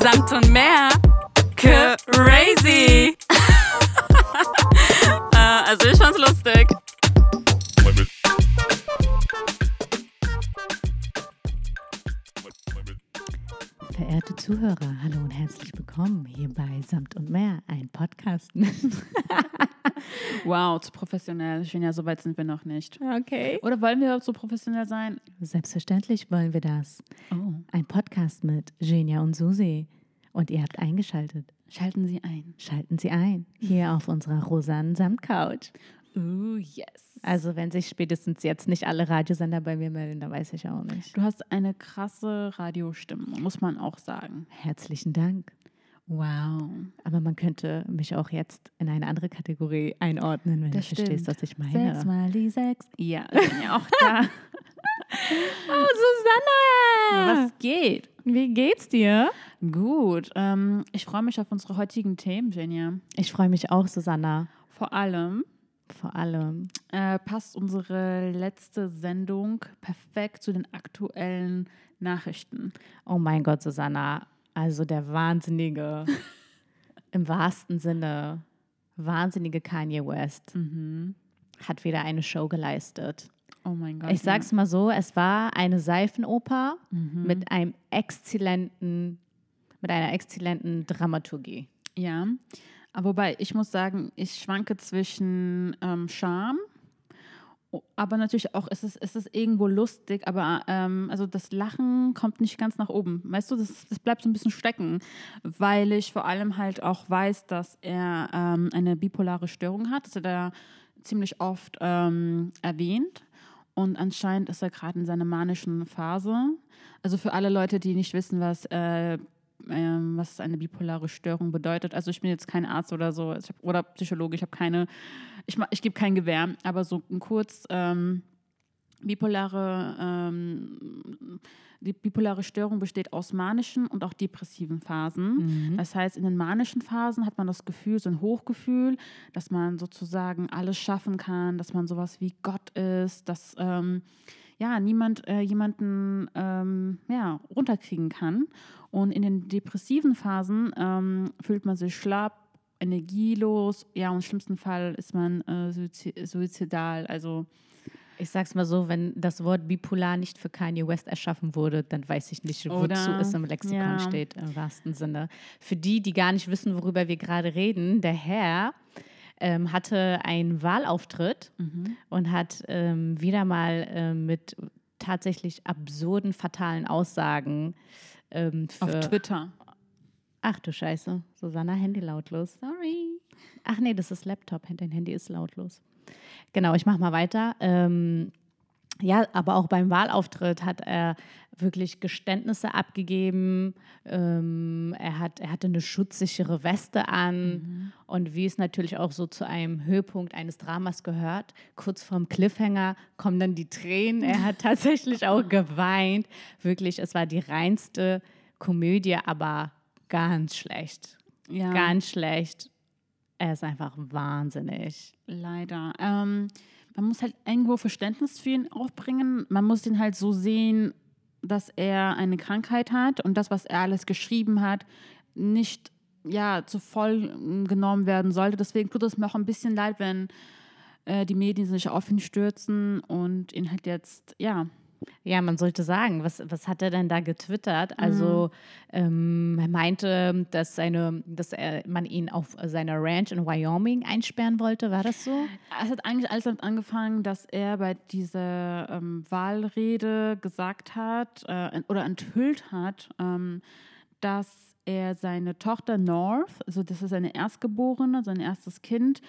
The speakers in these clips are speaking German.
Samt und mehr. Crazy. äh, also ich fand's lustig. Verehrte Zuhörer, hallo und herzlich willkommen hier bei Samt und Mehr, ein Podcast. Wow, zu professionell. Ja, so weit sind wir noch nicht. okay. Oder wollen wir so professionell sein? Selbstverständlich wollen wir das. Oh. Ein Podcast mit Genia und Susi. Und ihr habt eingeschaltet. Schalten Sie ein. Schalten Sie ein, hier auf unserer rosanen Samtcouch. Oh, yes. Also wenn sich spätestens jetzt nicht alle Radiosender bei mir melden, dann weiß ich auch nicht. Du hast eine krasse Radiostimme, muss man auch sagen. Herzlichen Dank. Wow. Aber man könnte mich auch jetzt in eine andere Kategorie einordnen, wenn du verstehst, was ich meine. Sechs mal die sechs. Ja, ich bin ja auch da. Oh, Susanne! Was geht? Wie geht's dir? Gut. Ähm, ich freue mich auf unsere heutigen Themen, Genia. Ich freue mich auch, Susanna. Vor allem Vor allem. äh, passt unsere letzte Sendung perfekt zu den aktuellen Nachrichten. Oh mein Gott, Susanna. Also der wahnsinnige, im wahrsten Sinne, wahnsinnige Kanye West hat wieder eine Show geleistet. Oh mein Gott. Ich sag's mal so, es war eine Seifenoper Mhm. mit einem exzellenten, mit einer exzellenten Dramaturgie. Ja. Aber wobei, ich muss sagen, ich schwanke zwischen ähm, Charme, aber natürlich auch, es ist, es ist irgendwo lustig, aber ähm, also das Lachen kommt nicht ganz nach oben. Weißt du, das, das bleibt so ein bisschen stecken, weil ich vor allem halt auch weiß, dass er ähm, eine bipolare Störung hat. Das hat er ziemlich oft ähm, erwähnt. Und anscheinend ist er gerade in seiner manischen Phase. Also für alle Leute, die nicht wissen, was, äh, ähm, was eine bipolare Störung bedeutet. Also ich bin jetzt kein Arzt oder so ich hab, oder Psychologe. Ich habe keine, ich, ich gebe kein Gewähr, aber so ein kurz ähm, bipolare, ähm, die bipolare Störung besteht aus manischen und auch depressiven Phasen. Das heißt, in den manischen Phasen hat man das Gefühl, so ein Hochgefühl, dass man sozusagen alles schaffen kann, dass man sowas wie Gott ist, dass ähm, ja niemand äh, jemanden ähm, ja, runterkriegen kann. Und in den depressiven Phasen ähm, fühlt man sich schlapp, energielos, ja, und im schlimmsten Fall ist man äh, suizi- suizidal, also Ich sag's mal so, wenn das Wort bipolar nicht für Kanye West erschaffen wurde, dann weiß ich nicht, wozu Oder- es im Lexikon ja. steht, im wahrsten Sinne. Für die, die gar nicht wissen, worüber wir gerade reden, der Herr ähm, hatte einen Wahlauftritt Mhm. und hat ähm, wieder mal ähm, mit tatsächlich absurden, fatalen Aussagen ähm, auf Twitter. Ach du Scheiße, Susanna, Handy lautlos. Sorry. Ach nee, das ist Laptop. Dein Handy ist lautlos. Genau, ich mache mal weiter. Ähm, ja, aber auch beim Wahlauftritt hat er wirklich Geständnisse abgegeben. Ähm, er, hat, er hatte eine schutzsichere Weste an. Und wie es natürlich auch so zu einem Höhepunkt eines Dramas gehört, kurz vorm Cliffhanger kommen dann die Tränen. Er hat tatsächlich auch geweint. Wirklich, es war die reinste Komödie, aber ganz schlecht. Ja, Ganz schlecht. Er ist einfach wahnsinnig. leider. Ähm, man muss halt irgendwo Verständnis für ihn aufbringen. Man muss ihn halt so sehen, dass er eine Krankheit hat und das, was er alles geschrieben hat, nicht ja, zu voll ähm, genommen werden sollte. Deswegen tut es mir auch ein bisschen leid, wenn äh, die Medien sich auf ihn stürzen und ihn halt jetzt, ja, Ja, man sollte sagen, was, was hat er denn da getwittert? Also ähm, er meinte, dass, seine, dass er, man ihn auf seiner Ranch in Wyoming einsperren wollte. War das so? Es hat eigentlich alles damit angefangen, dass er bei dieser ähm, Wahlrede gesagt hat äh, oder enthüllt hat, ähm, dass er seine Tochter North, also das ist seine Erstgeborene, sein erstes Kind,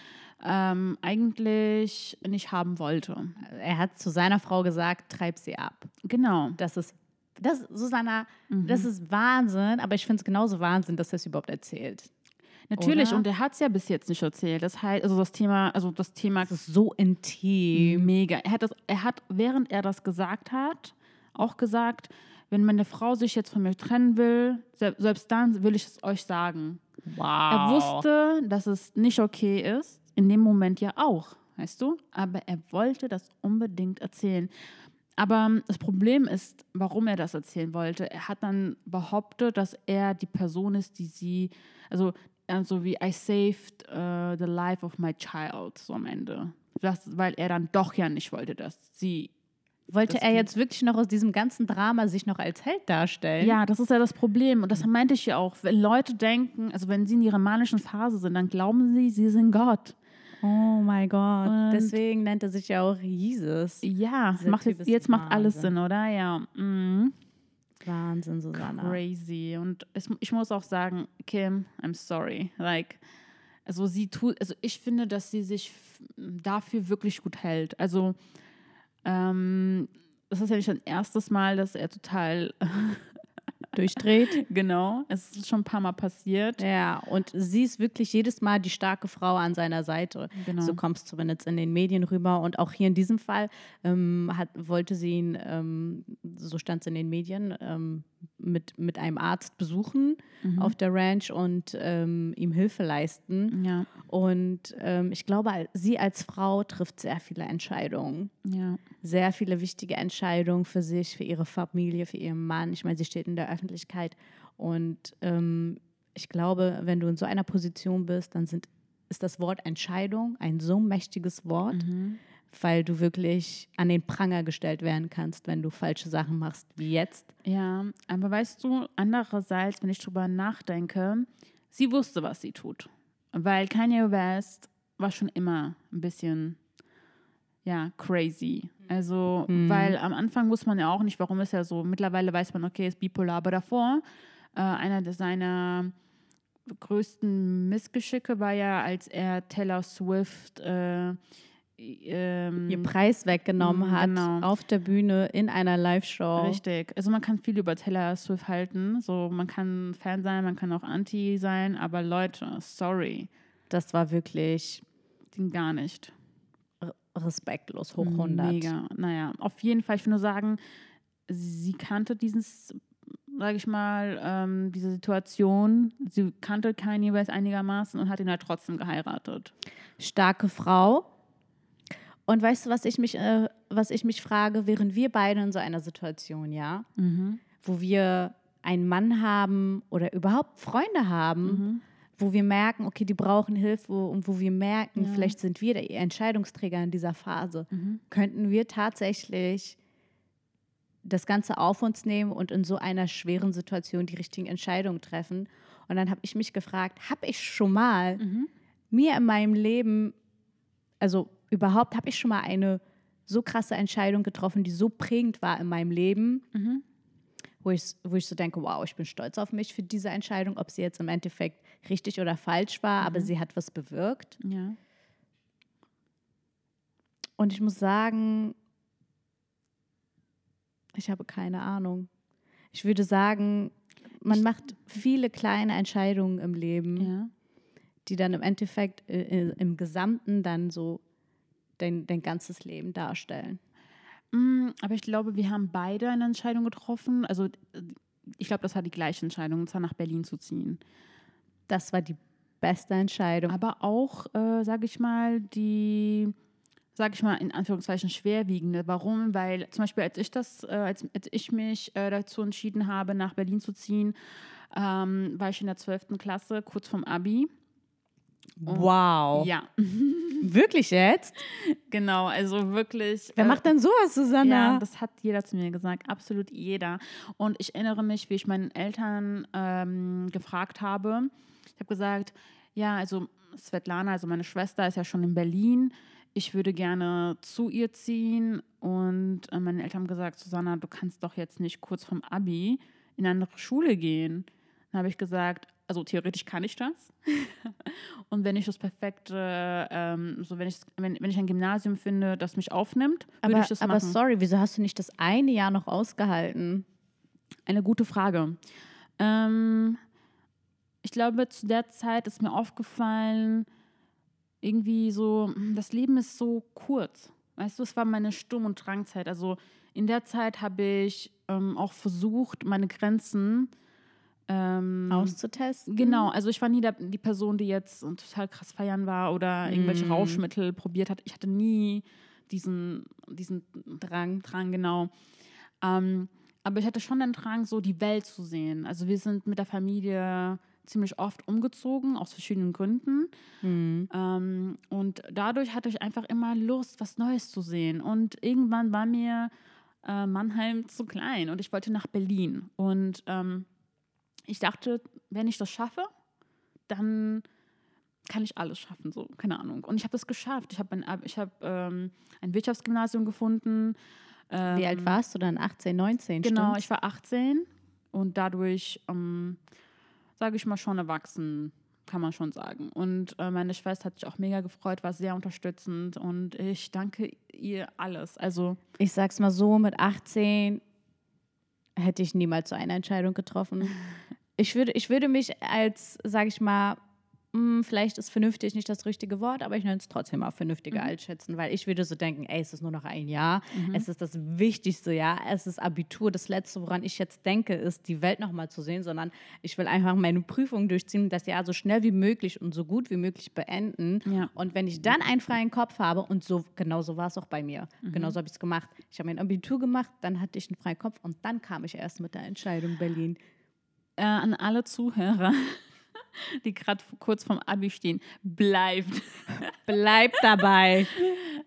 ähm, eigentlich nicht haben wollte. Er hat zu seiner Frau gesagt, treib sie ab. Genau. Das ist, das, Susanna, Mhm. das ist Wahnsinn, aber ich finde es genauso Wahnsinn, dass er es überhaupt erzählt. Natürlich, Oder? und er hat es ja bis jetzt nicht erzählt. Das heißt, also das Thema, also das Thema Das ist so intim. Mega. Er hat, das, er hat, während er das gesagt hat, auch gesagt, wenn meine Frau sich jetzt von mir trennen will, se- selbst dann will ich es euch sagen. Wow. Er wusste, dass es nicht okay ist, in dem Moment ja auch, weißt du? Aber er wollte das unbedingt erzählen. aber das Problem ist, warum er das erzählen wollte. Er hat dann behauptet, dass er die Person ist, die sie, also so wie I saved uh, the life of my child, so am Ende. Das, weil er dann doch ja nicht wollte, dass sie wollte er jetzt wirklich noch aus diesem ganzen Drama sich noch als Held darstellen? Ja, das ist ja das Problem. Und das meinte ich ja auch. Wenn Leute denken, also wenn sie in ihrer manischen Phase sind, dann glauben sie, sie sind Gott. Oh mein Gott. Und Deswegen nennt er sich ja auch Jesus. Ja, macht jetzt, jetzt macht alles Sinn, oder? Ja. Mhm. Wahnsinn, Susanna. Crazy. Und es, ich muss auch sagen, Kim, I'm sorry. Like, also sie tut, also ich finde, dass sie sich dafür wirklich gut hält. Also ähm, das ist ja nicht das erste Mal, dass er total durchdreht. Genau, es ist schon ein paar Mal passiert. Ja, und sie ist wirklich jedes Mal die starke Frau an seiner Seite. Genau. So kommst du zumindest in den Medien rüber. Und auch hier in diesem Fall ähm, hat, wollte sie ihn, ähm, so stand es in den Medien, ähm, mit, mit einem Arzt besuchen mhm. auf der Ranch und ähm, ihm Hilfe leisten. Ja. Und ähm, ich glaube, sie als Frau trifft sehr viele Entscheidungen. Ja. Sehr viele wichtige Entscheidungen für sich, für ihre Familie, für ihren Mann. Ich meine, sie steht in der Öffentlichkeit. Und ähm, ich glaube, wenn du in so einer Position bist, dann sind, ist das Wort Entscheidung ein so mächtiges Wort. Mhm weil du wirklich an den Pranger gestellt werden kannst, wenn du falsche Sachen machst, wie jetzt. Ja, aber weißt du, andererseits, wenn ich drüber nachdenke, sie wusste, was sie tut. Weil Kanye West war schon immer ein bisschen, ja, crazy. Also, mhm. weil am Anfang wusste man ja auch nicht, warum ist er so. Mittlerweile weiß man, okay, ist bipolar, aber davor, äh, einer seiner größten Missgeschicke war ja, als er Taylor Swift äh, ähm, ihr Preis weggenommen hat genau. auf der Bühne in einer Live-Show. Richtig. Also man kann viel über Taylor Swift halten. So, man kann Fan sein, man kann auch Anti sein, aber Leute, sorry. Das war wirklich. Ging gar nicht. Respektlos, hoch 100. Mega. Naja, auf jeden Fall, ich will nur sagen, sie kannte dieses, sage ich mal, ähm, diese Situation. Sie kannte Kanye West einigermaßen und hat ihn halt trotzdem geheiratet. Starke Frau und weißt du, was ich mich, äh, was ich mich frage, wären wir beide in so einer Situation, ja, mhm. wo wir einen Mann haben oder überhaupt Freunde haben, mhm. wo wir merken, okay, die brauchen Hilfe und wo wir merken, ja. vielleicht sind wir der Entscheidungsträger in dieser Phase, mhm. könnten wir tatsächlich das Ganze auf uns nehmen und in so einer schweren Situation die richtigen Entscheidungen treffen. Und dann habe ich mich gefragt, habe ich schon mal mhm. mir in meinem Leben, also überhaupt habe ich schon mal eine so krasse Entscheidung getroffen, die so prägend war in meinem Leben, mhm. wo, ich, wo ich so denke, wow, ich bin stolz auf mich für diese Entscheidung, ob sie jetzt im Endeffekt richtig oder falsch war, mhm. aber sie hat was bewirkt. Ja. Und ich muss sagen, ich habe keine Ahnung. Ich würde sagen, man macht viele kleine Entscheidungen im Leben, ja. die dann im Endeffekt äh, im Gesamten dann so dein, dein ganzes Leben darstellen. Mm, aber ich glaube, wir haben beide eine Entscheidung getroffen. Also äh, ich glaube, das war die gleiche Entscheidung, und zwar nach Berlin zu ziehen. Das war die beste Entscheidung. Aber auch, äh, sage ich mal, die, sage ich mal, in Anführungszeichen schwerwiegende. Warum? Weil zum Beispiel, als ich das, äh, als, als ich mich äh, dazu entschieden habe, nach Berlin zu ziehen, ähm, war ich in der 12. Klasse, kurz vorm Abi. Wow. Ja. Wirklich jetzt? Genau, also wirklich. Wer äh, macht denn sowas, Susanna? Ja, das hat jeder zu mir gesagt, absolut jeder. Und ich erinnere mich, wie ich meinen Eltern ähm, gefragt habe. Ich habe gesagt, ja, also Svetlana, also meine Schwester, ist ja schon in Berlin. Ich würde gerne zu ihr ziehen. Und äh, meine Eltern haben gesagt, Susanna, du kannst doch jetzt nicht kurz vom Abi in eine andere Schule gehen. Dann habe ich gesagt, also theoretisch kann ich das. und wenn ich das perfekte, ähm, so wenn ich, wenn, wenn ich ein Gymnasium finde, das mich aufnimmt, würde ich das aber machen. Aber sorry, wieso hast du nicht das eine Jahr noch ausgehalten? Eine gute Frage. Ähm, ich glaube, zu der Zeit ist mir aufgefallen, irgendwie so, das Leben ist so kurz. Weißt du, es war meine Sturm- und Drangzeit. Also in der Zeit habe ich ähm, auch versucht, meine Grenzen zu ähm, auszutesten. Genau, also ich war nie der, die Person, die jetzt total krass feiern war oder irgendwelche mm. Rauschmittel probiert hat. Ich hatte nie diesen, diesen Drang, Drang genau. Ähm, aber ich hatte schon den Drang, so die Welt zu sehen. Also wir sind mit der Familie ziemlich oft umgezogen, aus verschiedenen Gründen. Mhm. Ähm, und dadurch hatte ich einfach immer Lust, was Neues zu sehen. Und irgendwann war mir äh, Mannheim zu klein und ich wollte nach Berlin. Und ähm, ich dachte, wenn ich das schaffe, dann kann ich alles schaffen, so, keine Ahnung. Und ich habe das geschafft. Ich habe ein, ich hab, ähm, ein Wirtschaftsgymnasium gefunden. Ähm, Wie alt warst du dann? 18, 19? Genau, stimmt's? ich war 18 und dadurch, ähm, sage ich mal, schon erwachsen, kann man schon sagen. Und äh, meine Schwester hat sich auch mega gefreut, war sehr unterstützend und ich danke ihr alles. Also, Ich sag's mal so, mit 18 hätte ich niemals so eine Entscheidung getroffen. Ich würde, ich würde mich als, sage ich mal, hm, vielleicht ist vernünftig nicht das richtige Wort, aber ich nenne es trotzdem mal vernünftiger einschätzen, weil ich würde so denken, ey, es ist nur noch ein Jahr, es ist das wichtigste Jahr, es ist Abitur, das Letzte, woran ich jetzt denke, ist, die Welt nochmal zu sehen, sondern ich will einfach meine Prüfung durchziehen, das Jahr so schnell wie möglich und so gut wie möglich beenden. Ja. Und wenn ich dann einen freien Kopf habe, und so genauso war es auch bei mir, genauso habe ich es gemacht. Ich habe mein Abitur gemacht, dann hatte ich einen freien Kopf und dann kam ich erst mit der Entscheidung Berlin. Äh, an alle Zuhörer, die gerade kurz vorm Abi stehen, bleibt. Bleibt dabei.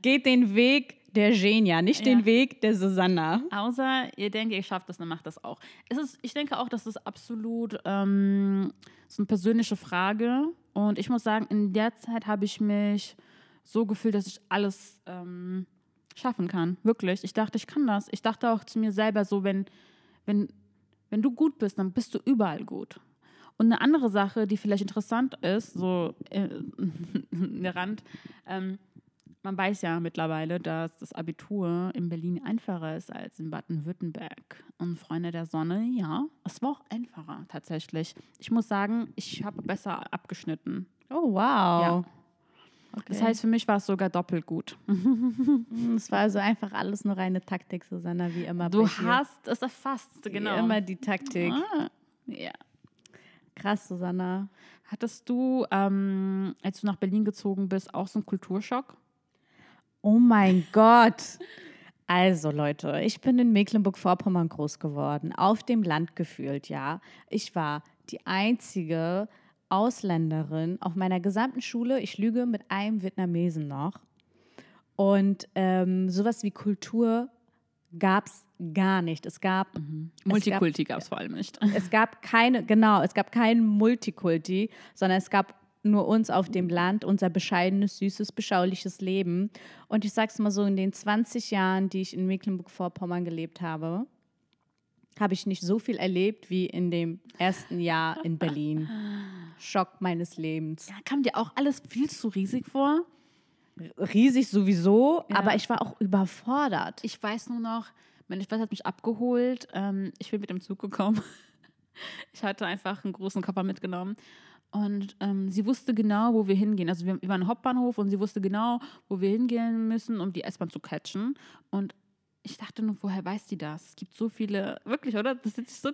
Geht den Weg der Genia, nicht Ja. den Weg der Susanna. Außer ihr denkt, ihr schafft das, dann macht das auch. Es ist, ich denke auch, das ist absolut ähm, so eine persönliche Frage. Und ich muss sagen, in der Zeit habe ich mich so gefühlt, dass ich alles ähm, schaffen kann. Wirklich. Ich dachte, ich kann das. Ich dachte auch zu mir selber so, wenn, wenn, wenn du gut bist, dann bist du überall gut. Und eine andere Sache, die vielleicht interessant ist, so äh, der Rand, ähm, man weiß ja mittlerweile, dass das Abitur in Berlin einfacher ist als in Baden-Württemberg. Und Freunde der Sonne, ja, es war auch einfacher tatsächlich. Ich muss sagen, ich habe besser abgeschnitten. Oh, wow. Ja. Okay. Das heißt, für mich war es sogar doppelt gut. es war also einfach alles nur reine Taktik, Susanna, wie immer. Du hast es erfasst, genau. Wie immer die Taktik. Ah, ja. Krass, Susanna. Hattest du, ähm, als du nach Berlin gezogen bist, auch so einen Kulturschock? Oh mein Gott. Also Leute, ich bin in Mecklenburg-Vorpommern groß geworden, auf dem Land gefühlt, ja. Ich war die einzige Ausländerin auf meiner gesamten Schule, ich lüge, mit einem Vietnamesen noch. Und ähm, sowas wie Kultur gab es gar nicht. Es gab, Multikulti gab es vor allem nicht. es gab keine, genau, es gab kein Multikulti, sondern es gab nur uns auf dem Land, unser bescheidenes, süßes, beschauliches Leben. Und ich sag's mal so, in den 20 Jahren, die ich in Mecklenburg-Vorpommern gelebt habe, habe ich nicht so viel erlebt wie in dem ersten Jahr in Berlin. Schock meines Lebens. Ja, kam dir auch alles viel zu riesig vor? Riesig sowieso, Ja. aber ich war auch überfordert. Ich weiß nur noch, meine Schwester hat mich abgeholt. Ähm, ich bin mit dem Zug gekommen. Ich hatte einfach einen großen Koffer mitgenommen. Und ähm, sie wusste genau, wo wir hingehen. Also wir, wir waren im Hauptbahnhof und sie wusste genau, wo wir hingehen müssen, um die S-Bahn zu catchen. Und ich dachte nur, woher weiß die das? Es gibt so viele, wirklich, oder? Das ist so.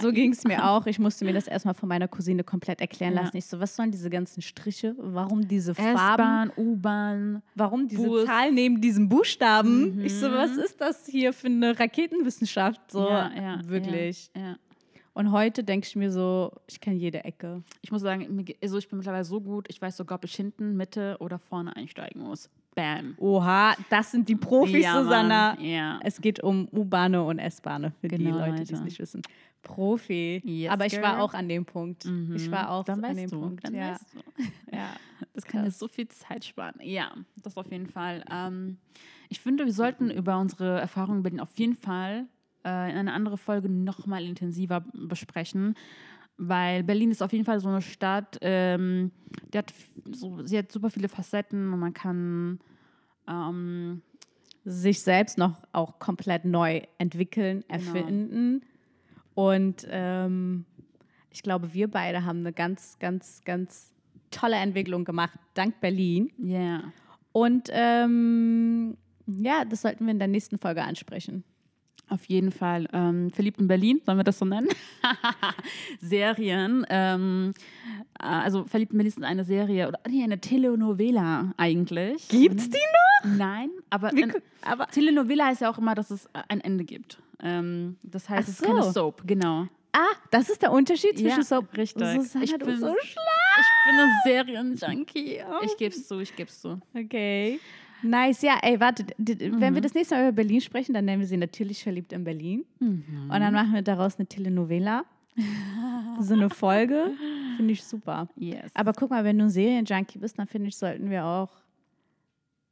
So ging es mir auch. Ich musste mir das erstmal von meiner Cousine komplett erklären Ja. lassen. Ich so, was sollen diese ganzen Striche? Warum diese Farben? S-Bahn, U-Bahn. Warum diese Bus. Zahl neben diesem Buchstaben? Ich so, was ist das hier für eine Raketenwissenschaft? So, Ja, ja, wirklich. Ja. Und heute denke ich mir so, ich kenne jede Ecke. Ich muss sagen, also ich bin mittlerweile so gut, ich weiß sogar, ob ich hinten, Mitte oder vorne einsteigen muss. Bam. Oha, das sind die Profis, Ja. Susanna. Ja. Es geht um U-Bahne und S-Bahne, für die Genau, Leute, die es nicht wissen. Profi. Yes, Aber ich war girl. auch an dem Punkt. Ich war auch Dann an dem du. Punkt. Dann ja. weißt du. Ja. Das kann dir so viel Zeit sparen. Ja, das auf jeden Fall. Ähm, ich finde, wir sollten über unsere Erfahrungen in Berlin auf jeden Fall äh, in einer anderen Folge nochmal intensiver besprechen. Weil Berlin ist auf jeden Fall so eine Stadt, ähm, die hat so, sie hat super viele Facetten und man kann ähm, sich selbst noch auch komplett neu entwickeln, Genau. erfinden. Und ähm, ich glaube, wir beide haben eine ganz, ganz, ganz tolle Entwicklung gemacht, dank Berlin. ja. Und ähm, ja, das sollten wir in der nächsten Folge ansprechen. Auf jeden Fall. Ähm, Verliebt in Berlin, sollen wir das so nennen? Serien. Ähm, äh, also Verliebt in Berlin ist eine Serie, oder nee, eine Telenovela eigentlich. Gibt's die Nein, aber, in, aber Telenovela heißt ja auch immer, dass es ein Ende gibt. Ähm, das heißt, Ach es ist keine so. Soap, genau. ah, das ist der Unterschied zwischen Ja, Soap. richtig. Susanna, Ich bin- so Ich bin eine Serienjunkie. Ich geb's zu, ich geb's zu. Okay. Nice, ja, ey, warte, d- wenn Mhm. wir das nächste Mal über Berlin sprechen, dann nennen wir sie natürlich verliebt in Berlin. Mhm. Und dann machen wir daraus eine Telenovela. so eine Folge. Finde ich super. Yes. Aber guck mal, wenn du ein Serienjunkie bist, dann finde ich, sollten wir auch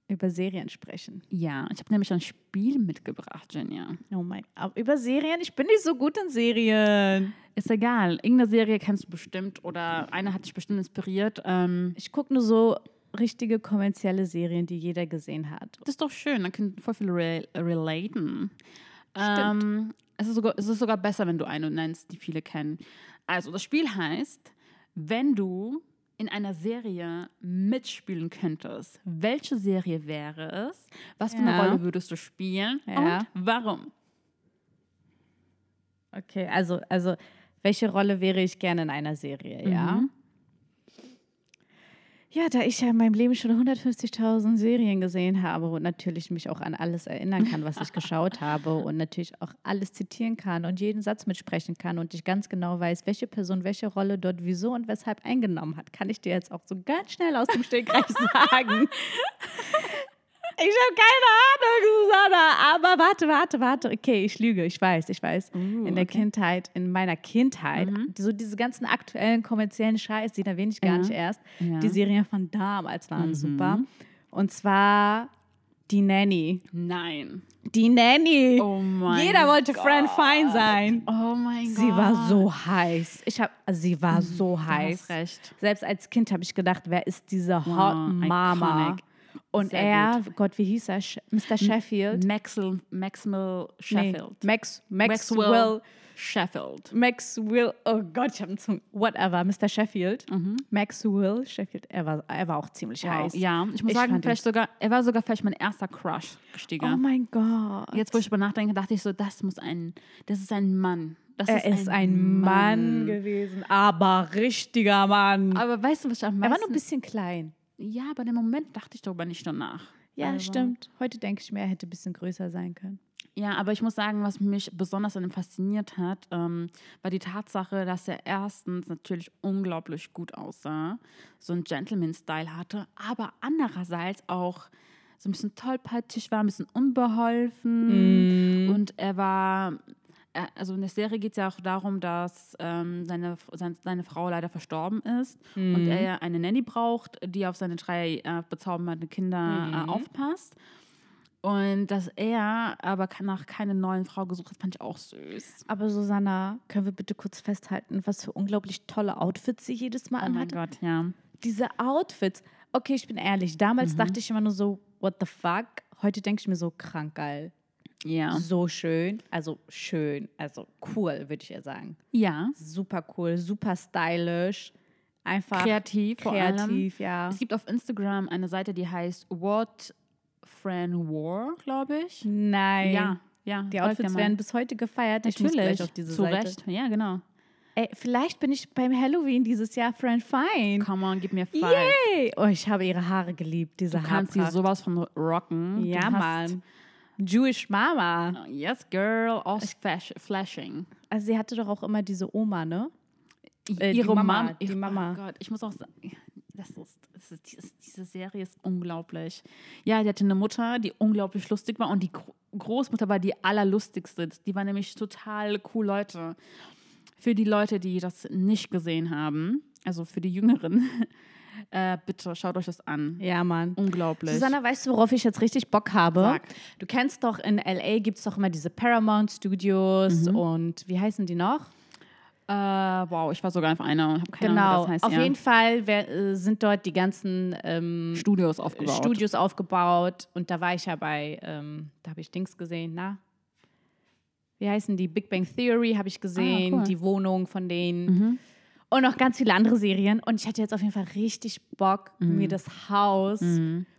über Serien sprechen. ja, ich habe nämlich ein Spiel mitgebracht, Jenja. Oh mein Gott. Über Serien? Ich bin nicht so gut in Serien. Ist egal. Irgendeine Serie kennst du bestimmt oder eine hat dich bestimmt inspiriert. Ähm, Ich gucke nur so richtige kommerzielle Serien, die jeder gesehen hat. das ist doch schön, da können voll viele re relaten. Stimmt. Ähm, es, ist sogar, es ist sogar besser, wenn du eine nennst, die viele kennen. Also, das Spiel heißt, wenn du in einer Serie mitspielen könntest, welche Serie wäre es? Was für eine Ja. Rolle würdest du spielen? Ja. Und warum? Okay, also, also welche Rolle wäre ich gerne in einer Serie? Mhm. Ja, da ich ja in meinem Leben schon 150.000 Serien gesehen habe und natürlich mich auch an alles erinnern kann, was ich geschaut habe und natürlich auch alles zitieren kann und jeden Satz mitsprechen kann und ich ganz genau weiß, welche Person welche Rolle dort wieso und weshalb eingenommen hat, kann ich dir jetzt auch so ganz schnell aus dem Stegreif sagen. Ich habe keine Ahnung, Susanna. Aber warte, warte, warte. Okay, ich lüge. Ich weiß, ich weiß. Uh, in der okay. Kindheit, in meiner Kindheit, Mhm. so diese ganzen aktuellen kommerziellen Scheiß, die erwähne ich gar Ja. nicht erst. Ja. Die Serien von damals waren Mhm. super. Und zwar die Nanny. Nein. Die Nanny. Oh mein Jeder wollte Gott. Fran Fine sein. Oh mein Gott. Sie war so heiß. Ich hab, also sie war so Mhm, Du heiß. hast recht. Selbst als Kind habe ich gedacht, wer ist diese Hot Wow, Mama? iconic. Und Sehr er, Gott, wie hieß er? Mr. Sheffield? Maxwell, Maxwell Sheffield. Nee, Max, Maxwell. Maxwell Sheffield. Maxwell, oh Gott, ich habe einen Zunge. Whatever, Mr. Sheffield. Maxwell Sheffield, er war, er war auch ziemlich Wow. heiß. Ja, ich muss Ich sagen, vielleicht sogar, er war sogar vielleicht mein erster Crush, Gestiger. Oh mein Gott. Jetzt, wo ich darüber nachdenke, dachte ich so, das muss ein, das ist ein Mann. Das er ist ein Mann gewesen, aber richtiger Mann. Aber weißt du, was ich am er war meisten... nur ein bisschen klein. Ja, aber im Moment dachte ich darüber nicht danach. Ja, Also- stimmt. Heute denke ich mir, er hätte ein bisschen größer sein können. Ja, aber ich muss sagen, was mich besonders an ihm fasziniert hat, ähm, war die Tatsache, dass er erstens natürlich unglaublich gut aussah, so einen Gentleman-Style hatte, aber andererseits auch so ein bisschen tollpatschig war, ein bisschen unbeholfen und er war, also in der Serie geht es ja auch darum, dass ähm, seine, seine, Frau leider verstorben ist und er ja eine Nanny braucht, die auf seine drei äh, bezaubernde Kinder äh, aufpasst. Und dass er aber nach keine neuen Frau gesucht hat, fand ich auch süß. Aber Susanna, können wir bitte kurz festhalten, was für unglaublich tolle Outfits sie jedes Mal Oh mein? Gott, ja. Diese Outfits. Okay, ich bin ehrlich. Damals dachte ich immer nur so, what the fuck? Heute denke ich mir so, krank geil. Ja. So schön. Also schön. Also cool, würde ich ja sagen. Ja. Super cool, super stylisch. Einfach Kreativ, kreativ, ja. Es gibt auf Instagram eine Seite, die heißt What Fran War, glaube ich. Nein. Ja, ja. Die Outfits werden bis heute gefeiert. Ich muss Natürlich. gleich auf diese Zu Seite. Recht. Ja, genau. Ey, vielleicht bin ich beim Halloween dieses Jahr Friend Fine. Come on, gib mir five. Yay! Oh, ich habe ihre Haare geliebt, diese Du kannst sie sowas von rocken. Ja, Mann. Jewish Mama. Yes, girl, aus Flashing. Also sie hatte doch auch immer diese Oma, ne? Äh, die ihre Mama, Mom, die ihre- Mama. Oh Gott, ich muss auch sagen, das ist, das ist, diese- Serie ist unglaublich. Ja, die hatte eine Mutter, die unglaublich lustig war und die Gro Großmutter war die allerlustigste. Die war nämlich total cool Leute. Für die Leute, die das nicht gesehen haben, also für die Jüngeren, äh, bitte schaut euch das an. Ja, Mann. Unglaublich. Susanna, weißt du, worauf ich jetzt richtig Bock habe? Sag. Du kennst doch, in L.A. gibt es doch immer diese Paramount Studios Mhm. und wie heißen die noch? äh, wow, ich war sogar auf einer und habe keine genau, Ahnung, wie das heißt. auf ja. jeden Fall wer, äh, sind dort die ganzen ähm, Studios aufgebaut. Studios aufgebaut und da war ich ja bei, ähm, da habe ich Dings gesehen, na? Wie heißen die? Big Bang Theory habe ich gesehen, Ah, cool. die Wohnung von denen Mhm. Und noch ganz viele andere Serien. Und ich hatte jetzt auf jeden Fall richtig Bock, Mhm. mir das Haus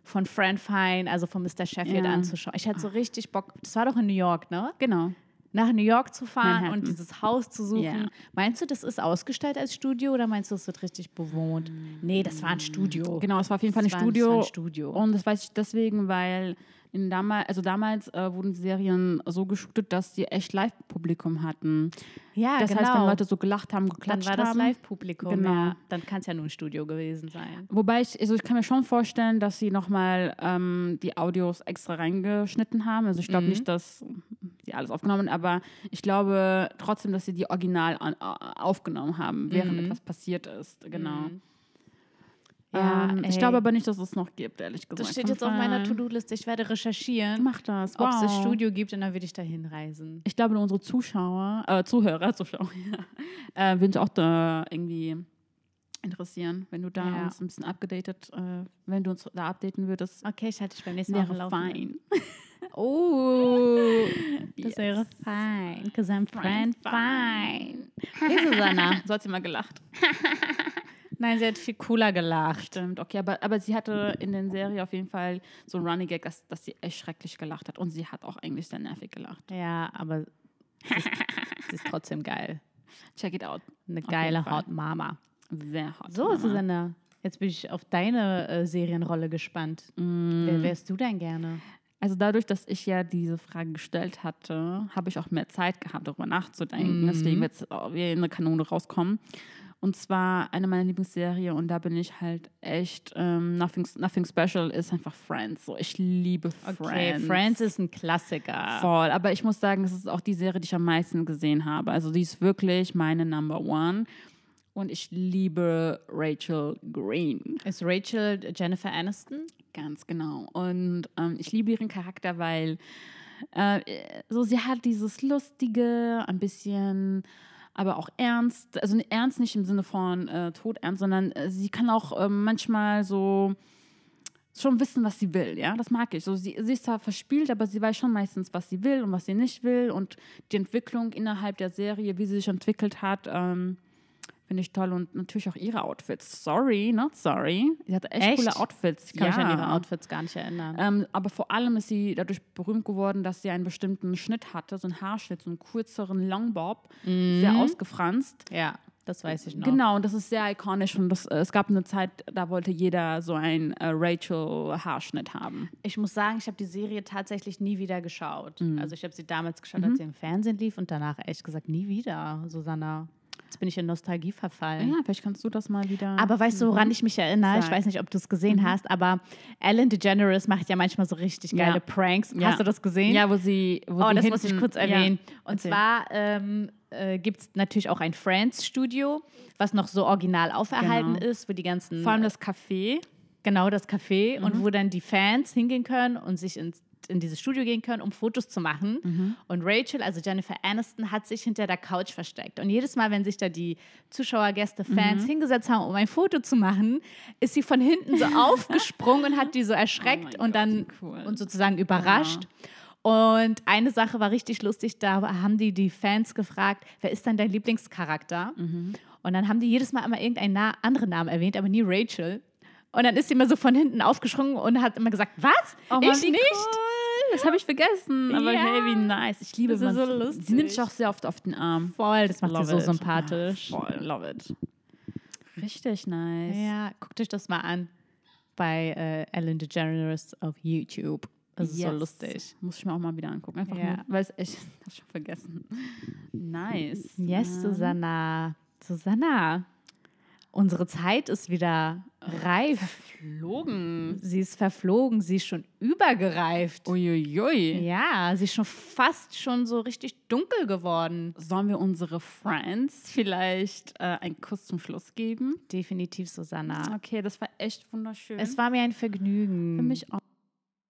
von Fran Fine, also von Mr. Sheffield, Ja. anzuschauen. Ich hatte so richtig Bock. Das war doch in New York, ne? Genau. nach New York zu fahren Manhattan. und dieses Haus zu suchen. Ja. Meinst du, das ist ausgestellt als Studio oder meinst du, es wird richtig bewohnt? Nee, das war ein Studio. Genau, es war auf jeden Fall ein Studio. ein Studio. Und das weiß ich deswegen, weil in damals, also damals äh, wurden die Serien so geshootet, dass die echt Live-Publikum hatten. Ja, das genau. heißt, wenn Leute so gelacht haben, dann geklatscht war das haben. Live-Publikum. Genau. Ja, dann kann es ja nur ein Studio gewesen sein. Wobei ich, also ich kann mir schon vorstellen, dass sie nochmal ähm, die Audios extra reingeschnitten haben. Also ich Mhm. glaube nicht, dass sie alles aufgenommen, aber ich glaube trotzdem, dass sie die original an, äh, aufgenommen haben, während etwas passiert ist. Genau. Mhm. Ja, ähm, ich glaube aber nicht, dass es noch gibt, ehrlich gesagt. Das steht jetzt auf meiner. To-Do-Liste. Ich werde recherchieren, Mach das. ob es das wow. Studio gibt und dann würde ich da hinreisen. Ich glaube, unsere Zuschauer, äh, Zuhörer, Zuschauer, ja, äh, würden sich auch da irgendwie interessieren, wenn du da Ja. uns ein bisschen abgedatet, äh, wenn du uns da updaten würdest. Okay, ich halte dich beim nächsten Mal Wäre fein. Oh, das Yes. wäre fein, because I'm friend fine. Hey Susanna, so hat sie mal gelacht. Nein, sie hat viel cooler gelacht. Stimmt, okay, aber, aber sie hatte in der Serie auf jeden Fall so ein Running Gag, dass, dass sie echt schrecklich gelacht hat. Und sie hat auch eigentlich sehr nervig gelacht. Ja, aber sie ist, sie ist trottem geil. Check it out. Eine Auf geile. Hot Mama. Sehr hot. So, Mama. Susanne, jetzt bin ich auf deine äh, Serienrolle gespannt. Wer wärst du denn gerne? Also dadurch, dass ich ja diese Frage gestellt hatte, habe ich auch mehr Zeit gehabt, darüber nachzudenken. Deswegen wird es wie eine Kanone rauskommen. Und zwar eine meiner Lieblingsserien und da bin ich halt echt, ähm, Nothing, Nothing Special ist einfach Friends. So, ich liebe Friends. Okay, Friends ist ein Klassiker. Voll. Aber ich muss sagen, es ist auch die Serie, die ich am meisten gesehen habe. Also die ist wirklich meine Number One. Und ich liebe Rachel Green. Ist Rachel Jennifer Aniston? Ganz genau. Und ähm, ich liebe ihren Charakter, weil äh, so sie hat dieses lustige, ein bisschen, aber auch ernst. Also ernst nicht im Sinne von äh, todernst, sondern äh, sie kann auch äh, manchmal so schon wissen, was sie will, ja, das mag ich. So, sie, sie ist zwar verspielt, aber sie weiß schon meistens, was sie will und was sie nicht will und die Entwicklung innerhalb der Serie, wie sie sich entwickelt hat, ähm, finde ich toll und natürlich auch ihre Outfits. Sorry, not sorry. Sie hatte echt, Echt? coole Outfits. Ich kann mich an ihre Ja. Outfits gar nicht erinnern. Ähm, aber vor allem ist sie dadurch berühmt geworden, dass sie einen bestimmten Schnitt hatte, so einen Haarschnitt, so einen kürzeren Longbob, sehr ausgefranst. ja, das weiß ich noch. Genau, und das ist sehr ikonisch und das, äh, es gab eine Zeit, da wollte jeder so einen äh, Rachel-Haarschnitt haben. Ich muss sagen, ich habe die Serie tatsächlich nie wieder geschaut. Mhm. Also ich habe sie damals geschaut, als sie im Fernsehen lief und danach ehrlich gesagt nie wieder, Susanna. Jetzt bin ich in Nostalgie verfallen. Ja, vielleicht kannst du das mal wieder. Aber weißt du, woran ich mich erinnere? Ich Sag. Mhm. weiß nicht, ob du es gesehen hast, aber Ellen DeGeneres macht ja manchmal so richtig Ja. geile Pranks. Ja. Hast du das gesehen? ja, wo sie. Wo Oh, das muss ich hinten- kurz ja. erwähnen. Und Erzähl. zwar ähm, äh, gibt es natürlich auch ein Friends-Studio, was noch so original auferhalten Genau. ist, wo die ganzen Vor allem das Café. Genau, das Café Mhm. und wo dann die Fans hingehen können und sich ins, in dieses Studio gehen können, um Fotos zu machen. Mhm. Und Rachel, also Jennifer Aniston, hat sich hinter der Couch versteckt. Und jedes Mal, wenn sich da die Zuschauer, Gäste, Fans Mhm. hingesetzt haben, um ein Foto zu machen, ist sie von hinten so aufgesprungen und hat die so erschreckt Oh und dann Gott, wie cool. und sozusagen überrascht. Und eine Sache war richtig lustig, da haben die die Fans gefragt, wer ist denn dein Lieblingscharakter? Mhm. Und dann haben die jedes Mal immer irgendeinen anderen Namen erwähnt, aber nie Rachel. Und dann ist sie immer so von hinten aufgesprungen und hat immer gesagt, was? Oh ich nicht? Cool. Das habe ich vergessen. Aber Ja. hey, wie nice. Ich liebe Das ist wenn so sie- lustig. Sie nimmt sich auch sehr oft auf den Arm. Voll, das macht Love sie so it. sympathisch. Ja, voll, love it. Richtig nice. Ja, guckt euch das mal an bei äh, Ellen DeGeneres auf YouTube. Das ist so Yes. lustig. Muss ich mir auch mal wieder angucken. Einfach Ja. nur, weil es echt, hab ich schon vergessen. Nice. Yes. Susanna. Susanna, unsere Zeit ist wieder reif. Flogen. Sie ist verflogen, sie ist schon übergereift. Uiuiui. Ja, sie ist schon fast schon so richtig dunkel geworden. Sollen wir unsere Friends vielleicht äh, einen Kuss zum Schluss geben? Definitiv, Susanna. Okay, das war echt wunderschön. Es war mir ein Vergnügen. für mich auch.